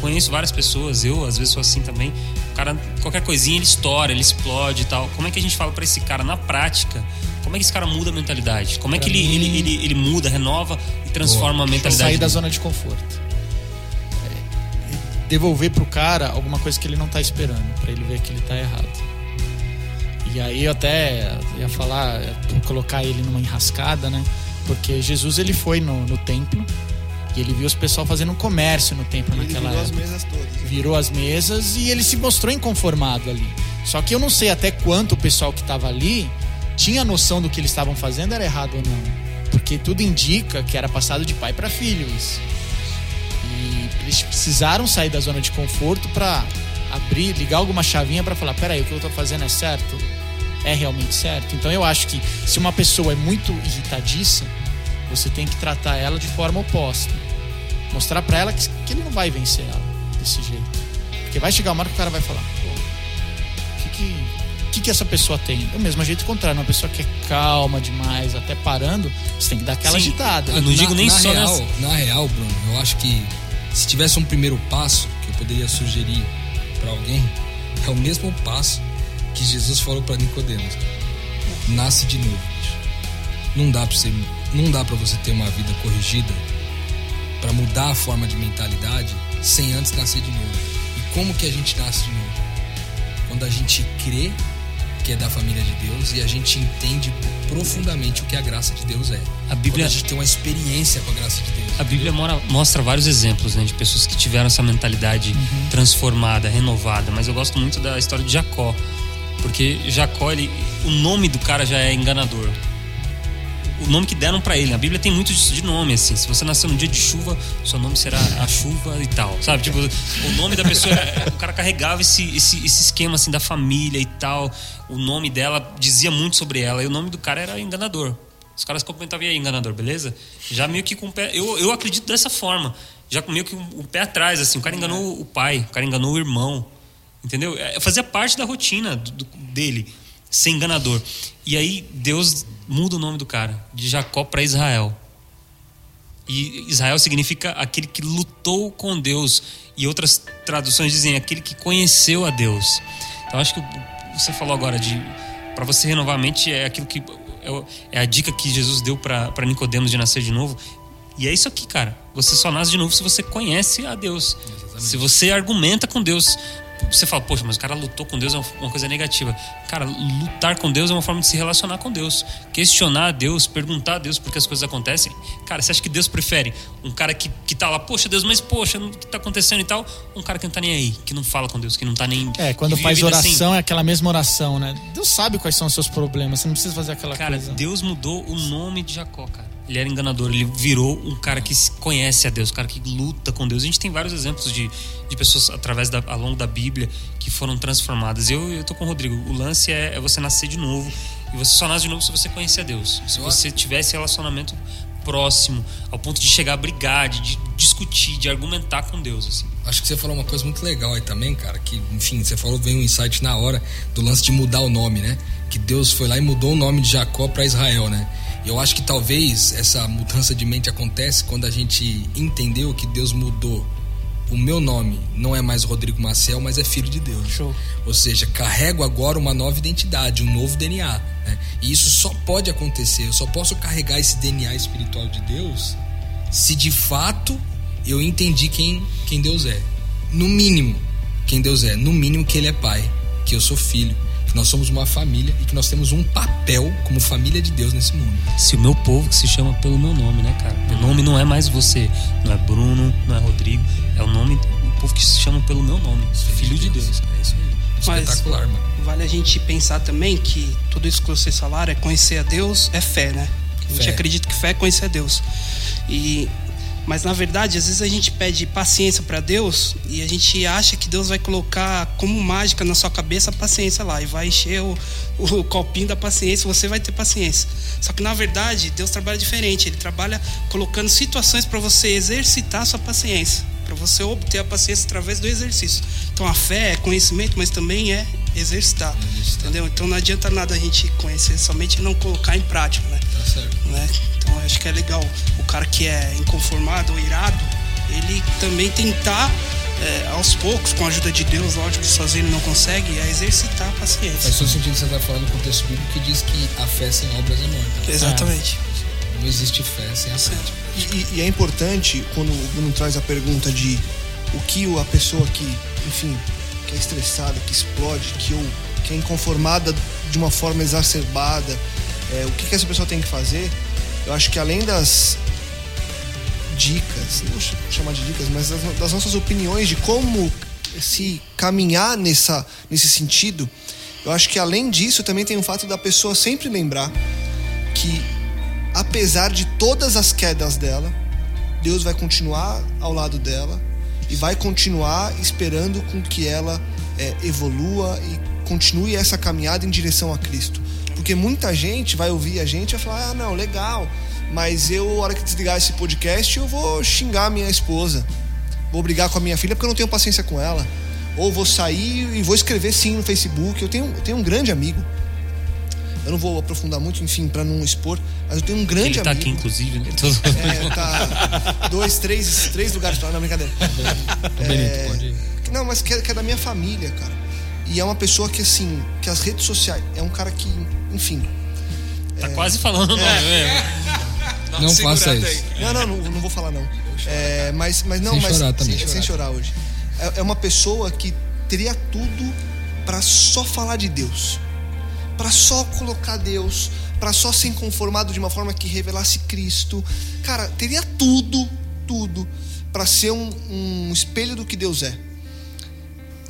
conheço várias pessoas, eu às vezes sou assim também. O cara, qualquer coisinha ele estoura, ele explode e tal. Como é que a gente fala para esse cara na prática? Como é que esse cara muda a mentalidade? Como é que ele, mim... ele, ele, ele, muda, renova e transforma Boa. a mentalidade? Sair da zona de conforto. Devolver pro cara alguma coisa que ele não tá esperando, para ele ver que ele tá errado. E aí eu até ia falar, colocar ele numa enrascada, né? Porque Jesus ele foi no, no templo e ele viu os pessoal fazendo um comércio no templo ele naquela virou época. As mesas todas. Virou as mesas e ele se mostrou inconformado ali. Só que eu não sei até quanto o pessoal que estava ali tinha noção do que eles estavam fazendo era errado ou não. Porque tudo indica que era passado de pai para filho isso. E eles precisaram sair da zona de conforto para abrir, ligar alguma chavinha para falar: peraí, o que eu estou fazendo é certo? É realmente certo? Então eu acho que se uma pessoa é muito irritadiça, você tem que tratar ela de forma oposta. Mostrar para ela que, que ele não vai vencer ela desse jeito. Porque vai chegar uma hora que o cara vai falar: pô, o que que que, que essa pessoa tem? Do mesmo jeito contrário, uma pessoa que é calma demais, até parando, você tem que dar aquela Sim, agitada. Eu não na, digo nem na só real, nessa... Na real, Bruno, eu acho que se tivesse um primeiro passo que eu poderia sugerir para alguém, é o mesmo passo que Jesus falou para Nicodemos. Nasce de novo. Não dá para você, não dá para você ter uma vida corrigida para mudar a forma de mentalidade sem antes nascer de novo. E como que a gente nasce de novo? Quando a gente crê que é da família de Deus e a gente entende profundamente o que a graça de Deus é. A Bíblia Quando a gente tem uma experiência com a graça de Deus. A Bíblia mora, mostra vários exemplos né, de pessoas que tiveram essa mentalidade uhum. transformada, renovada. Mas eu gosto muito da história de Jacó, porque Jacó, ele, o nome do cara já é enganador o nome que deram para ele. A Bíblia tem muito de nome, assim. Se você nasceu no dia de chuva, seu nome será a chuva e tal, sabe? Tipo, o nome da pessoa, o cara carregava esse, esse, esse esquema, assim, da família e tal. O nome dela dizia muito sobre ela. E o nome do cara era enganador. Os caras comentavam, aí, enganador, beleza? Já meio que com o pé. Eu, eu acredito dessa forma. Já meio que o pé atrás, assim. O cara enganou o pai, o cara enganou o irmão. Entendeu? É, fazia parte da rotina do, dele ser enganador. E aí Deus muda o nome do cara, de Jacó para Israel. E Israel significa aquele que lutou com Deus. E outras traduções dizem aquele que conheceu a Deus. Então acho que você falou agora de para você renovar a mente é aquilo que é, é a dica que Jesus deu para Nicodemos de nascer de novo. E é isso aqui, cara. Você só nasce de novo se você conhece a Deus. Exatamente. Se você argumenta com Deus você fala, poxa, mas o cara lutou com Deus é uma coisa negativa. Cara, lutar com Deus é uma forma de se relacionar com Deus. Questionar a Deus, perguntar a Deus por que as coisas acontecem. Cara, você acha que Deus prefere um cara que, que tá lá, poxa, Deus, mas poxa, o que tá acontecendo e tal? Um cara que não tá nem aí, que não fala com Deus, que não tá nem. É, quando faz oração, é aquela mesma oração, né? Deus sabe quais são os seus problemas, você não precisa fazer aquela cara, coisa. Cara, Deus mudou o nome de Jacó, cara ele era enganador, ele virou um cara que conhece a Deus, um cara que luta com Deus. A gente tem vários exemplos de, de pessoas através da, ao longo da Bíblia que foram transformadas. Eu, eu tô com o Rodrigo. O lance é, é você nascer de novo. E você só nasce de novo se você conhecer a Deus. Se você tiver esse relacionamento próximo, ao ponto de chegar a brigar, de, de discutir, de argumentar com Deus. Assim. Acho que você falou uma coisa muito legal aí também, cara. Que, enfim, você falou, veio um insight na hora do lance de mudar o nome, né? Que Deus foi lá e mudou o nome de Jacó para Israel, né? Eu acho que talvez essa mudança de mente acontece quando a gente entendeu que Deus mudou. O meu nome não é mais Rodrigo Marcel, mas é filho de Deus. Show. Ou seja, carrego agora uma nova identidade, um novo DNA. Né? E isso só pode acontecer. Eu só posso carregar esse DNA espiritual de Deus se de fato eu entendi quem, quem Deus é. No mínimo, quem Deus é. No mínimo, que Ele é Pai, que eu sou filho que nós somos uma família e que nós temos um papel como família de Deus nesse mundo. Se o meu povo que se chama pelo meu nome, né, cara? Meu nome não é mais você, não é Bruno, não é Rodrigo, é o nome, o povo que se chama pelo meu nome, filho, filho de Deus. Deus. É isso aí. Espetacular, mano. Vale a gente pensar também que tudo isso que vocês falaram é conhecer a Deus, é fé, né? A gente Fé. acredita que fé é conhecer a Deus. E mas na verdade, às vezes a gente pede paciência para Deus e a gente acha que Deus vai colocar como mágica na sua cabeça a paciência lá e vai encher o, o copinho da paciência, você vai ter paciência. Só que na verdade, Deus trabalha diferente, ele trabalha colocando situações para você exercitar a sua paciência, para você obter a paciência através do exercício. Então a fé é conhecimento, mas também é exercitar. Entendeu? Então não adianta nada a gente conhecer somente e não colocar em prática, né? Tá certo. né? Então eu acho que é legal o cara que é inconformado ou irado, ele também tentar é, aos poucos, com a ajuda de Deus, lógico que sozinho ele não consegue, é exercitar a paciência. Faz todo sentido você estar falando no contexto bíblico que diz que a fé sem obras é morta. Exatamente. Não existe fé sem a prática. E, e- é importante quando o Bruno traz a pergunta de o que a pessoa que, enfim, que é estressada, que explode, que, que é inconformada de uma forma exacerbada, é, o que, que essa pessoa tem que fazer. Eu acho que além das dicas, não vou ch- chamar de dicas, mas das, das nossas opiniões de como se caminhar nessa, nesse sentido, eu acho que além disso também tem o fato da pessoa sempre lembrar que apesar de todas as quedas dela, Deus vai continuar ao lado dela e vai continuar esperando com que ela é, evolua e continue essa caminhada em direção a Cristo. Porque muita gente vai ouvir a gente e vai falar: ah, não, legal, mas eu, na hora que desligar esse podcast, eu vou xingar a minha esposa, vou brigar com a minha filha porque eu não tenho paciência com ela. Ou vou sair e vou escrever sim no Facebook. Eu tenho, eu tenho um grande amigo. Eu não vou aprofundar muito, enfim, para não expor, mas eu tenho um grande Ele tá amigo. aqui, inclusive, né? É, tá dois, três, três lugares pra lá, não, brincadeira. Ô, Benito, pode ir. Não, mas que é, que é da minha família, cara. E é uma pessoa que, assim, que as redes sociais, é um cara que, enfim. Tá quase falando nome, né? Não faça isso. Não, não, não, não vou falar, não. É, mas, mas não, Sem mas. chorar também. Sem, sem chorar hoje. É, é uma pessoa que teria tudo pra só falar de Deus. Pra só colocar Deus. Pra só ser conformado de uma forma que revelasse Cristo. Cara, teria tudo, tudo pra ser um, um espelho do que Deus é.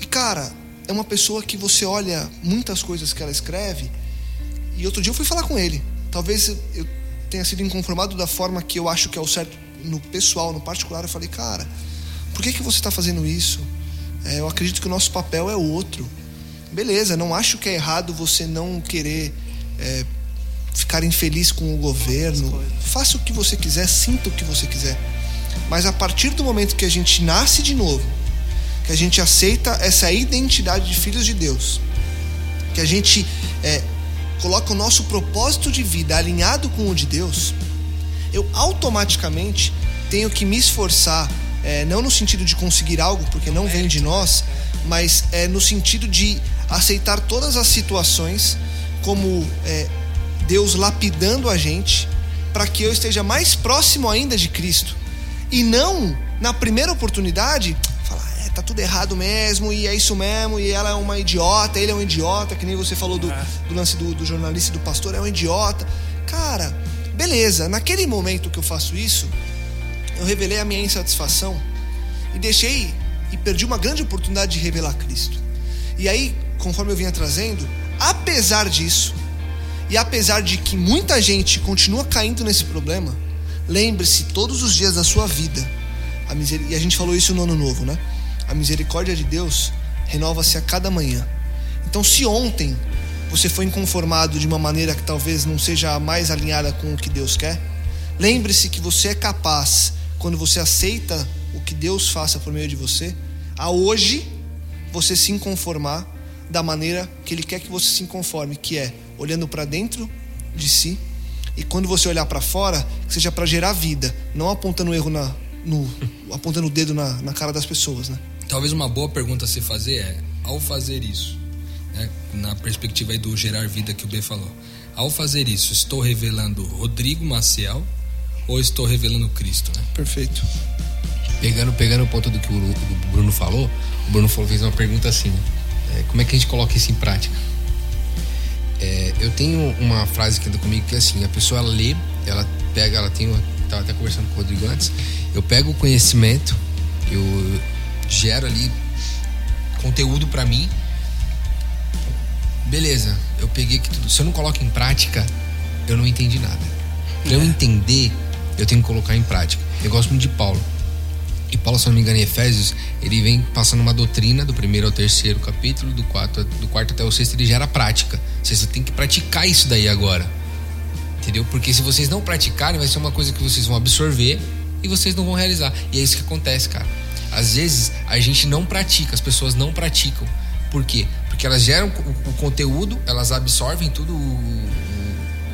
E, cara, é uma pessoa que você olha muitas coisas que ela escreve. E outro dia eu fui falar com ele. Talvez eu- eu tenha sido inconformado da forma que eu acho que é o certo no pessoal, no particular. Eu falei, cara, por que, que você está fazendo isso? É, eu acredito que o nosso papel é outro. Beleza, não acho que é errado você não querer é, ficar infeliz com o governo. Faça o que você quiser, sinta o que você quiser. Mas a partir do momento que a gente nasce de novo, que a gente aceita essa identidade de filhos de Deus, que a gente é, coloca o nosso propósito de vida alinhado com o de Deus, eu automaticamente tenho que me esforçar, é, não no sentido de conseguir algo, porque não vem de nós, mas é no sentido de aceitar todas as situações como é, Deus lapidando a gente para que eu esteja mais próximo ainda de Cristo. E não na primeira oportunidade falar é, tá tudo errado mesmo e é isso mesmo e ela é uma idiota ele é um idiota que nem você falou do, do lance do, do jornalista e do pastor é um idiota cara beleza naquele momento que eu faço isso eu revelei a minha insatisfação e deixei e perdi uma grande oportunidade de revelar Cristo. E aí conforme eu vinha trazendo apesar disso e apesar de que muita gente continua caindo nesse problema, lembre-se todos os dias da sua vida. A miser... E a gente falou isso no ano novo, né? A misericórdia de Deus renova-se a cada manhã. Então, se ontem você foi inconformado de uma maneira que talvez não seja mais alinhada com o que Deus quer, lembre-se que você é capaz, quando você aceita o que Deus faça por meio de você, a hoje você se conformar da maneira que Ele quer que você se conforme, que é olhando para dentro de si e quando você olhar para fora, que seja para gerar vida, não apontando o erro na, no, apontando o dedo na, na cara das pessoas, né? Talvez uma boa pergunta a se fazer é, ao fazer isso, né, na perspectiva aí do gerar vida que o B falou, ao fazer isso, estou revelando Rodrigo Maciel ou estou revelando Cristo, né? Perfeito. Pegando, pegando o ponto do que o, o Bruno falou, o Bruno falou, fez uma pergunta assim, né? É, como é que a gente coloca isso em prática? É, eu tenho uma frase que anda comigo que é assim, a pessoa ela lê, ela pega, ela tem, uma- tava até conversando com o Rodrigo antes, eu pego o conhecimento, eu gero ali conteúdo para mim beleza, eu peguei aqui tudo. Se eu não coloco em prática, eu não entendi nada. Pra eu entender, eu tenho que colocar em prática. Eu gosto muito de Paulo. E Paulo, se não me engano, em Efésios, ele vem passando uma doutrina do primeiro ao terceiro capítulo, do quarto, do quarto até o sexto, ele gera prática. Vocês têm que praticar isso daí agora. Entendeu? Porque se vocês não praticarem, vai ser uma coisa que vocês vão absorver e vocês não vão realizar. E é isso que acontece, cara. Às vezes a gente não pratica, as pessoas não praticam. Por quê? Porque elas geram o, o conteúdo, elas absorvem tudo o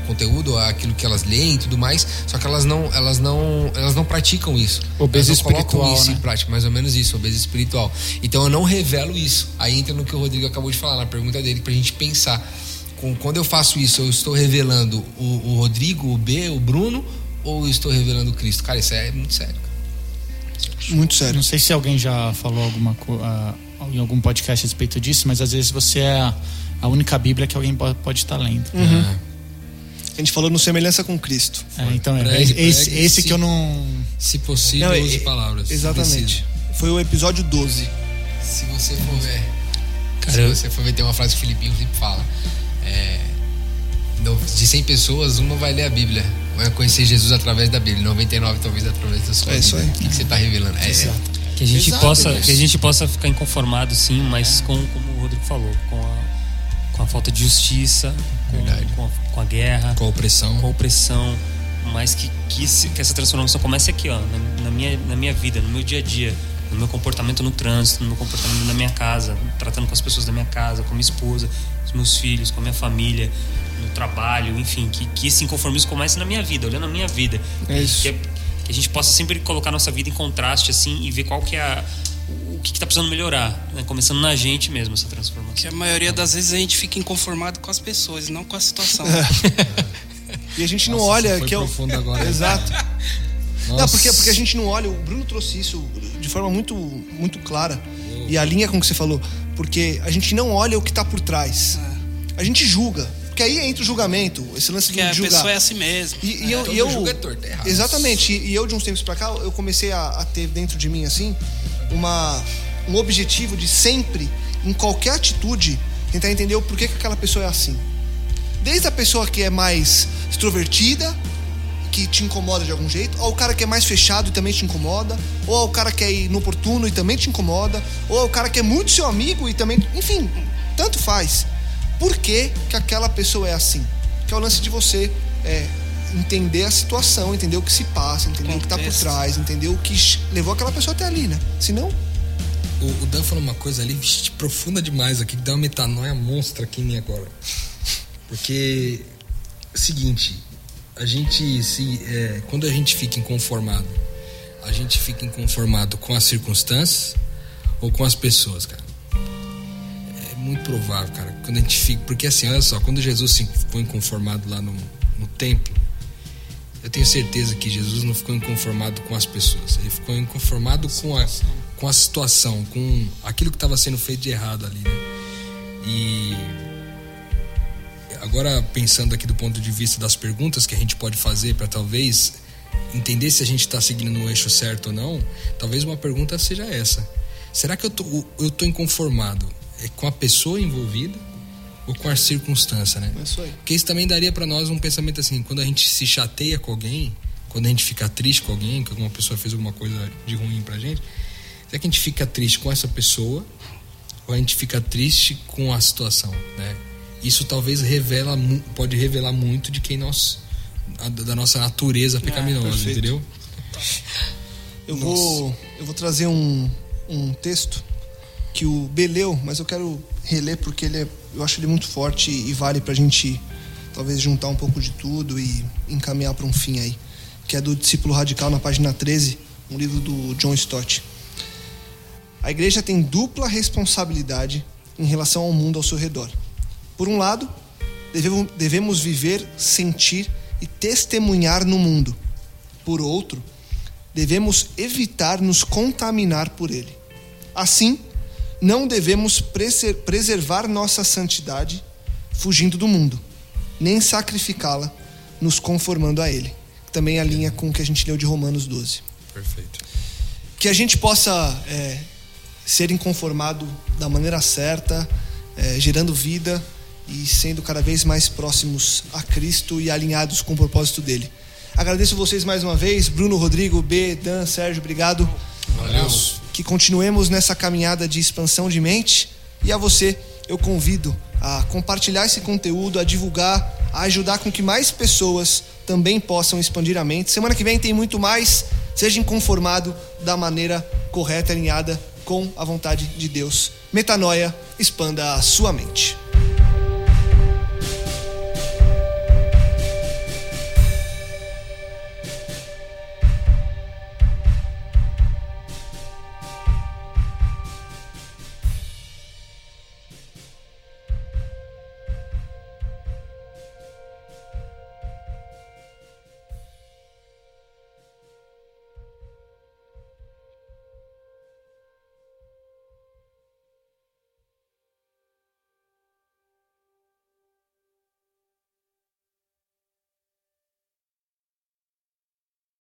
conteúdo, aquilo que elas leem e tudo mais, só que elas não, elas não, elas não praticam isso. Obesa elas não colocam espiritual, isso né? em prática, mais ou menos isso, obesa espiritual. Então eu não revelo isso. Aí entra no que o Rodrigo acabou de falar, na pergunta dele, pra gente pensar. Com, quando eu faço isso, eu estou revelando o, o Rodrigo, o B, o Bruno, ou eu estou revelando o Cristo? Cara, isso é muito sério. Muito sério. Não sei se alguém já falou alguma coisa em algum podcast a respeito disso, mas às vezes você é a, única Bíblia que alguém po- pode estar lendo. A gente falou no semelhança com Cristo. É, então é Pregue, esse, pregue, esse sim. que eu não. Se possível, Não, use é- palavras. Exatamente. Foi o episódio 12. Se você for ver. Cara, se eu- você for ver, tem uma frase que o Filipinho sempre fala. É, de 100 pessoas, uma vai ler a Bíblia. Vai conhecer Jesus através da Bíblia. 99 talvez através da sua É aí. O que, que você está revelando? É, é, Que a gente, Pesado, possa, que a gente possa ficar inconformado, sim, mas com, como o Rodrigo falou, com a, com a falta de justiça, com, com, a, com a guerra, Com a opressão. com a opressão, mas que, que, esse- que essa transformação comece aqui, ó, na, na minha, na minha vida, no meu dia a dia, no meu comportamento no trânsito, no meu comportamento na minha casa, tratando com as pessoas da minha casa, com a minha esposa, com os meus filhos, com a minha família, no trabalho, enfim, que, que esse inconformismo comece na minha vida, olhando a minha vida. É isso. Que, que a gente possa sempre colocar nossa vida em contraste, assim, e ver qual que é a, o que está precisando melhorar, né? começando na gente mesmo essa transformação. Que a maioria das vezes a gente fica inconformado com as pessoas, não com a situação. E a gente não Nossa, olha você foi que é o. profundo agora? Exato. Não, Nossa. porque, porque a gente não olha, o Bruno trouxe isso de forma muito, muito clara. E a linha com que você falou. Porque a gente não olha o que está por trás. A gente julga. Porque aí entra o julgamento, esse lance Porque de a julgar. pessoa é assim mesmo. E, e eu, todo e eu- julgo é torto, é errado. exatamente. E, e eu de uns tempos pra cá, eu comecei a, a ter dentro de mim assim uma um objetivo de sempre, em qualquer atitude, tentar entender o porquê que aquela pessoa é assim. Desde a pessoa que é mais extrovertida, que te incomoda de algum jeito, ou o cara que é mais fechado e também te incomoda, ou o cara que é inoportuno e também te incomoda, ou o cara que é muito seu amigo e também, enfim, tanto faz. Por que, que aquela pessoa é assim? Que é o lance de você é, entender a situação, entender o que se passa, entender o que tá por Contexto. trás, entender o que levou aquela pessoa até ali, né? Senão, O, o Dan falou uma coisa ali vixe, profunda demais aqui, que dá uma metanoia monstra aqui em mim agora. Porque, é o seguinte, a gente se. é, quando a gente fica inconformado, a gente fica inconformado com as circunstâncias ou com as pessoas, cara? É muito provável, cara, quando a gente fica. Porque assim, olha só, quando Jesus se ficou inconformado lá no, no templo, eu tenho certeza que Jesus não ficou inconformado com as pessoas, ele ficou inconformado com a, com a situação, com aquilo que estava sendo feito de errado ali, né? E agora pensando aqui do ponto de vista das perguntas que a gente pode fazer para talvez entender se a gente está seguindo no eixo certo ou não, talvez uma pergunta seja essa: será que eu tô, eu tô inconformado é com a pessoa envolvida ou com a circunstância, né? é isso aí. Porque isso também daria para nós um pensamento assim, quando a gente se chateia com alguém, quando a gente fica triste com alguém, que alguma pessoa fez alguma coisa de ruim pra gente, será que a gente fica triste com essa pessoa ou a gente fica triste com a situação, né? Isso talvez revela pode revelar muito de quem nós da nossa natureza pecaminosa, perfeito. entendeu? Eu vou, eu vou trazer um, um texto que o B leu, mas eu quero reler porque ele é, eu acho ele muito forte e vale pra gente talvez juntar um pouco de tudo e encaminhar para um fim aí, que é do Discípulo Radical na página 13, um livro do John Stott. A igreja tem dupla responsabilidade em relação ao mundo ao seu redor. Por um lado, devemos viver, sentir e testemunhar no mundo. Por outro, devemos evitar nos contaminar por ele. Assim, não devemos preser- preservar nossa santidade fugindo do mundo, nem sacrificá-la nos conformando a ele. Também alinha com o que a gente leu de Romanos 12 Perfeito. que a gente possa é, ser inconformado da maneira certa, é, gerando vida e sendo cada vez mais próximos a Cristo e alinhados com o propósito dele. Agradeço vocês mais uma vez, Bruno, Rodrigo, B, Dan, Sérgio, obrigado. Valeu. Que continuemos nessa caminhada de expansão de mente e a você eu convido a compartilhar esse conteúdo, a divulgar, a ajudar com que mais pessoas também possam expandir a mente. Semana que vem tem muito mais. Seja inconformado da maneira correta, alinhada com a vontade de Deus. Metanoia, expanda a sua mente.